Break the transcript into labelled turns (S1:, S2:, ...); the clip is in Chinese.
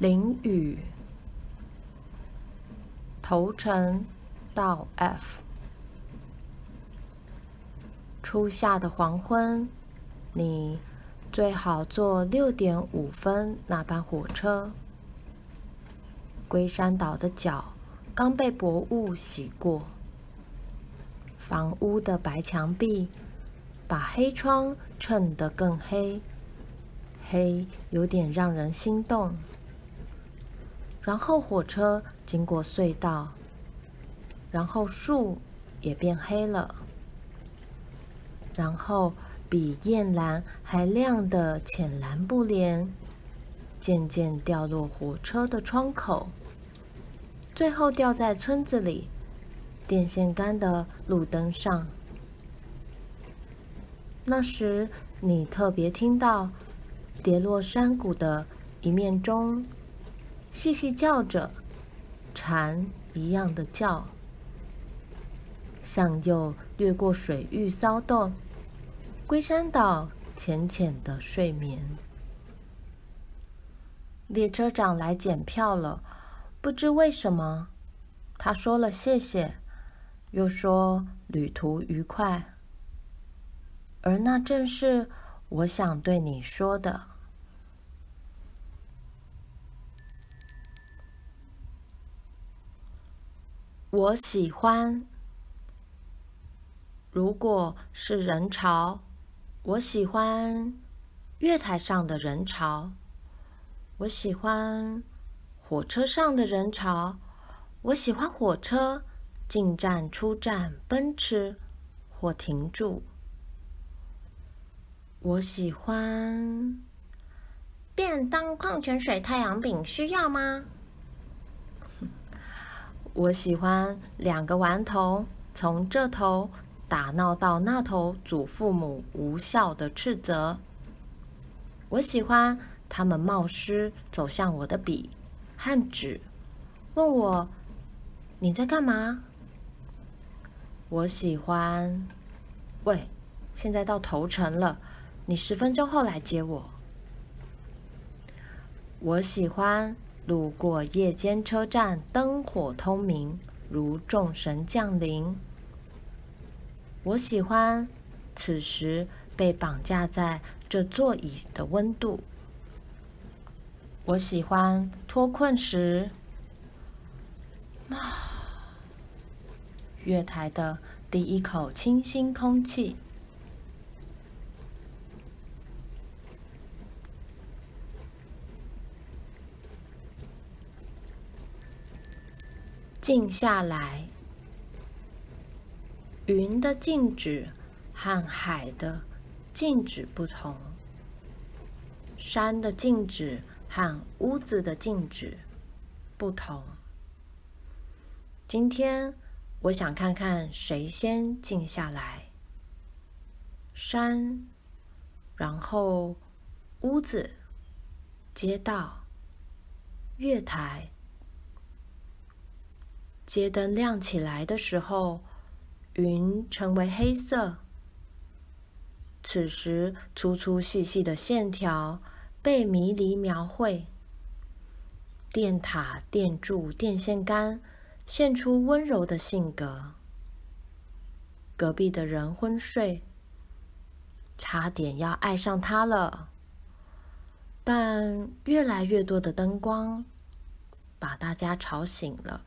S1: 淋雨，头城到 F。初夏的黄昏，你最好坐六点五分那班火车。龟山岛的脚刚被薄雾洗过，房屋的白墙壁把黑窗衬得更黑，黑有点让人心动。然后火车经过隧道，然后树也变黑了，然后比雁蓝还亮的浅蓝布帘渐渐掉落火车的窗口，最后掉在村子里电线杆的路灯上。那时你特别听到跌落山谷的一面钟。细细叫着，蝉一样的叫。向右掠过水域骚动，龟山岛浅浅的睡眠。列车长来检票了，不知为什么，他说了谢谢，又说旅途愉快。而那正是我想对你说的。我喜欢，如果是人潮，我喜欢月台上的人潮；我喜欢火车上的人潮；我喜欢火车进站出站奔驰或停住；我喜欢便当、矿泉水、太阳饼，需要吗？我喜欢两个顽童从这头打闹到那头，祖父母无效的斥责。我喜欢他们冒失走向我的笔和纸，问我你在干嘛？我喜欢，喂，现在到头城了，你十分钟后来接我。我喜欢。路过夜间车站，灯火通明，如众神降临。我喜欢此时被绑架在这座椅的温度。我喜欢脱困时，啊，月台的第一口清新空气。静下来，云的静止和海的静止不同，山的静止和屋子的静止不同。今天我想看看谁先静下来，山，然后屋子、街道、月台。街灯亮起来的时候，云成为黑色。此时，粗粗细细的线条被迷离描绘。电塔、电柱、电线杆现出温柔的性格。隔壁的人昏睡，差点要爱上他了。但越来越多的灯光把大家吵醒了。